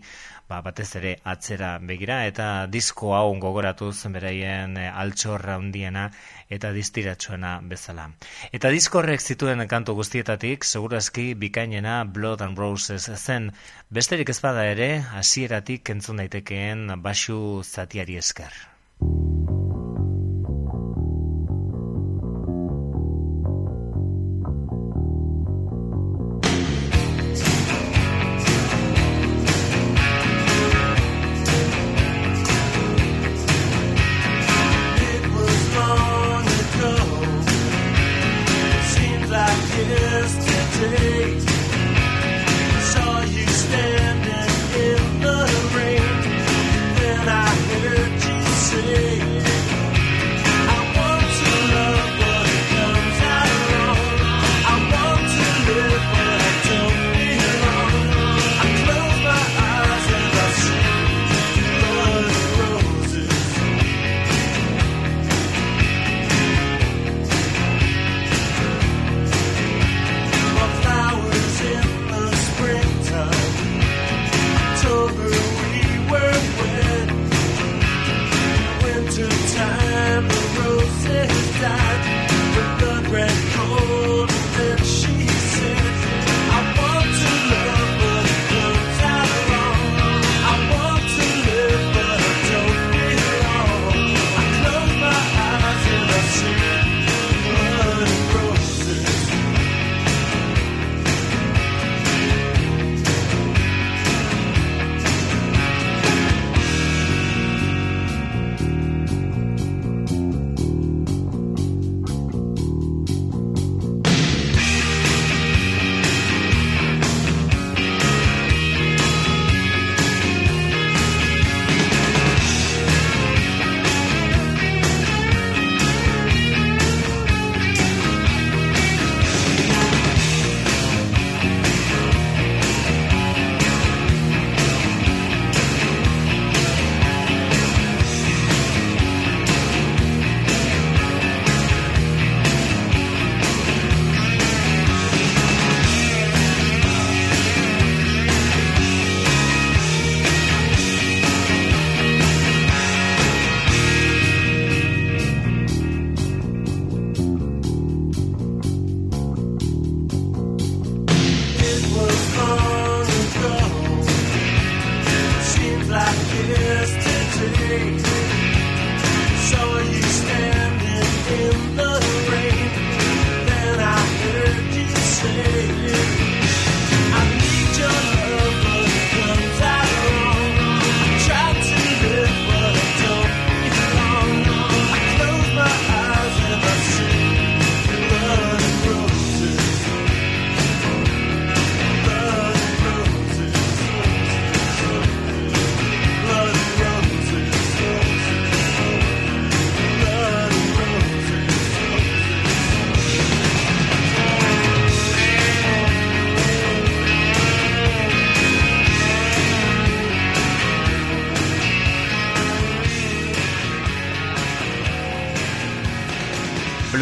ba, batez ere atzera begira eta disko hau gogoratuz beraien e, altxorra handiena eta distiratsuena bezala. Eta disko horrek zituen kantu guztietatik, segurazki bikainena Blood and Roses zen besterik ez bada ere, hasieratik entzun daitekeen basu zatiari esker.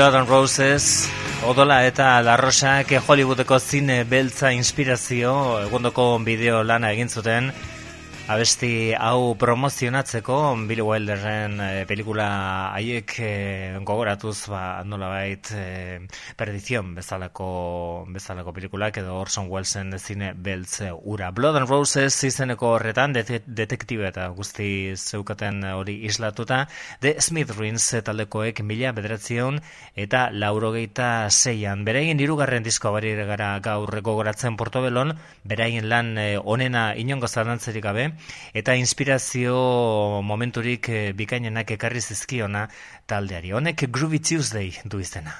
Blood and Roses, Odola eta La Rosak Hollywoodeko zine beltza inspirazio egondoko bideo lana egin zuten abesti hau promozionatzeko Billy Wilderren e, pelikula haiek e, gogoratuz ba, nolabait e, perdizion bezalako, bezalako pelikulak edo Orson Wellesen zine beltz ura. Blood and Roses izeneko horretan det detektibe eta guzti zeukaten hori islatuta The Smith Rings taldekoek mila bederatzion eta laurogeita zeian. Beraien irugarren disko bari gara gaur gogoratzen Portobelon, beraien lan onena inongo zarantzerik gabe, eta inspirazio momenturik eh, bikainenak ekarri zizkiona taldeari. Honek Groovy Tuesday du izena.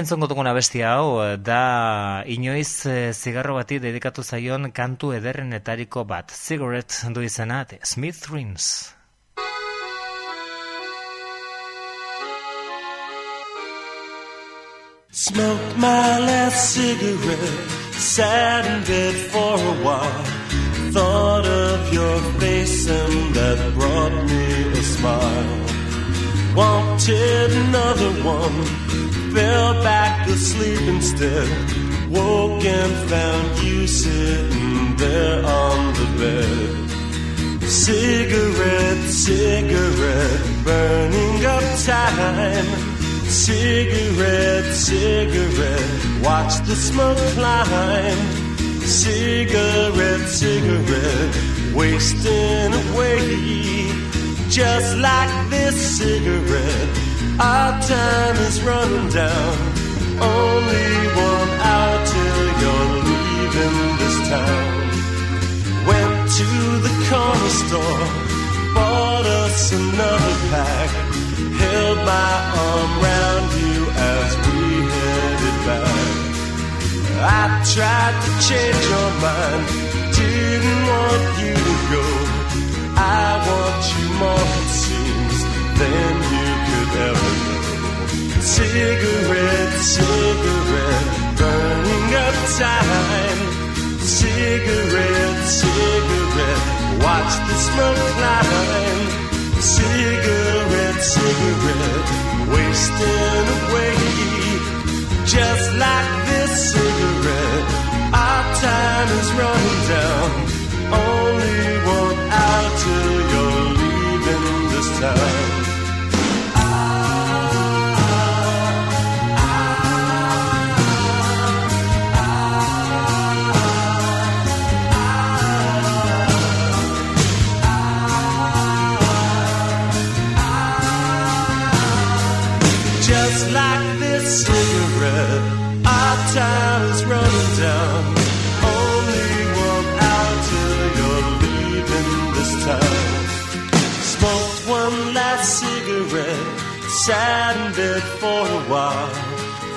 Entzongo dugun abestia hau eh, da inoiz eh, zigarro bati dedikatu zaion kantu ederrenetariko bat. Cigarette du izena, Smith Rings. Smoked my last cigarette, in bed for a while. Thought of your face and that brought me a smile. Wanted another one, fell back asleep instead. Woke and found you sitting there on the bed. Cigarette, cigarette, burning up time. Cigarette, cigarette, watch the smoke climb. Cigarette, cigarette, wasting away. Just like this cigarette, our time is running down. Only one hour till you're leaving this town. Went to the corner store, bought us another pack, held my arm round you as we headed back. I tried to change your mind, didn't want you to go. I want you more, it seems, than you could ever know. Cigarette, cigarette, burning up time. Cigarette, cigarette, watch the smoke climb. Cigarette, cigarette, wasting away. Just like this cigarette, our time is running down. Only cigarette, in bed for a while.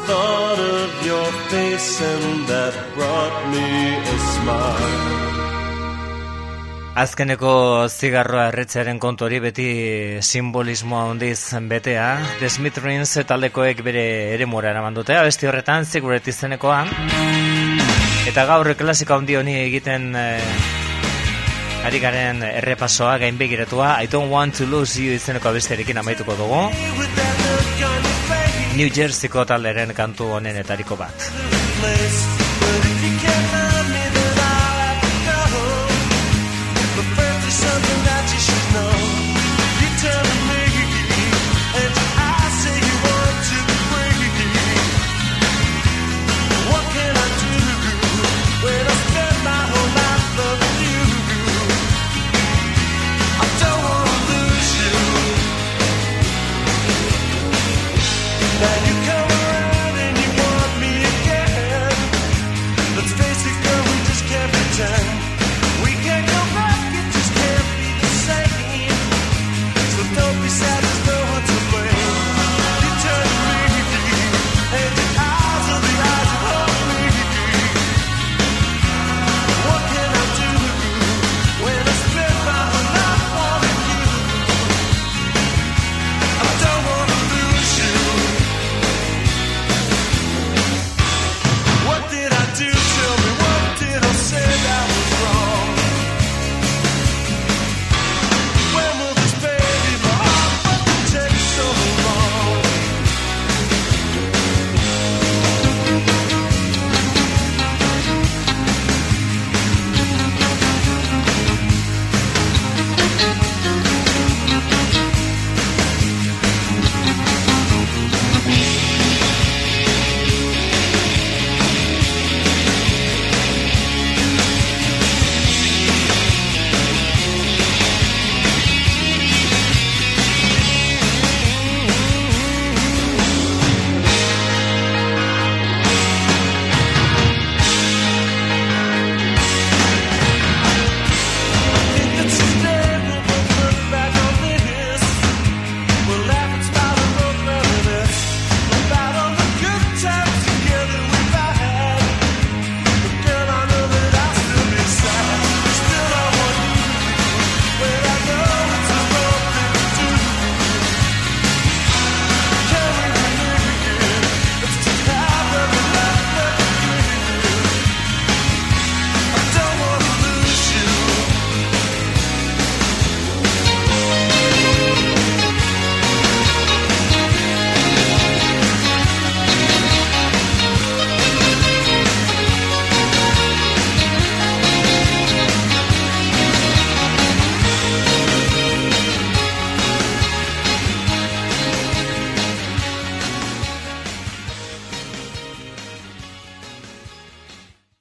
Thought of your face and that brought me a smile. Azkeneko zigarroa erretzearen kontu hori beti simbolismoa handiz betea. The Smith Rings taldekoek bere ere mora eraman dute, abesti horretan Cigarette izenekoa. Eta gaur klasika handi honi egiten eh, ari garen errepasoa gainbegiratua I don't want to lose you izeneko abestiarekin amaituko dugu. New Jerseyko talderen kantu honenetariko bat.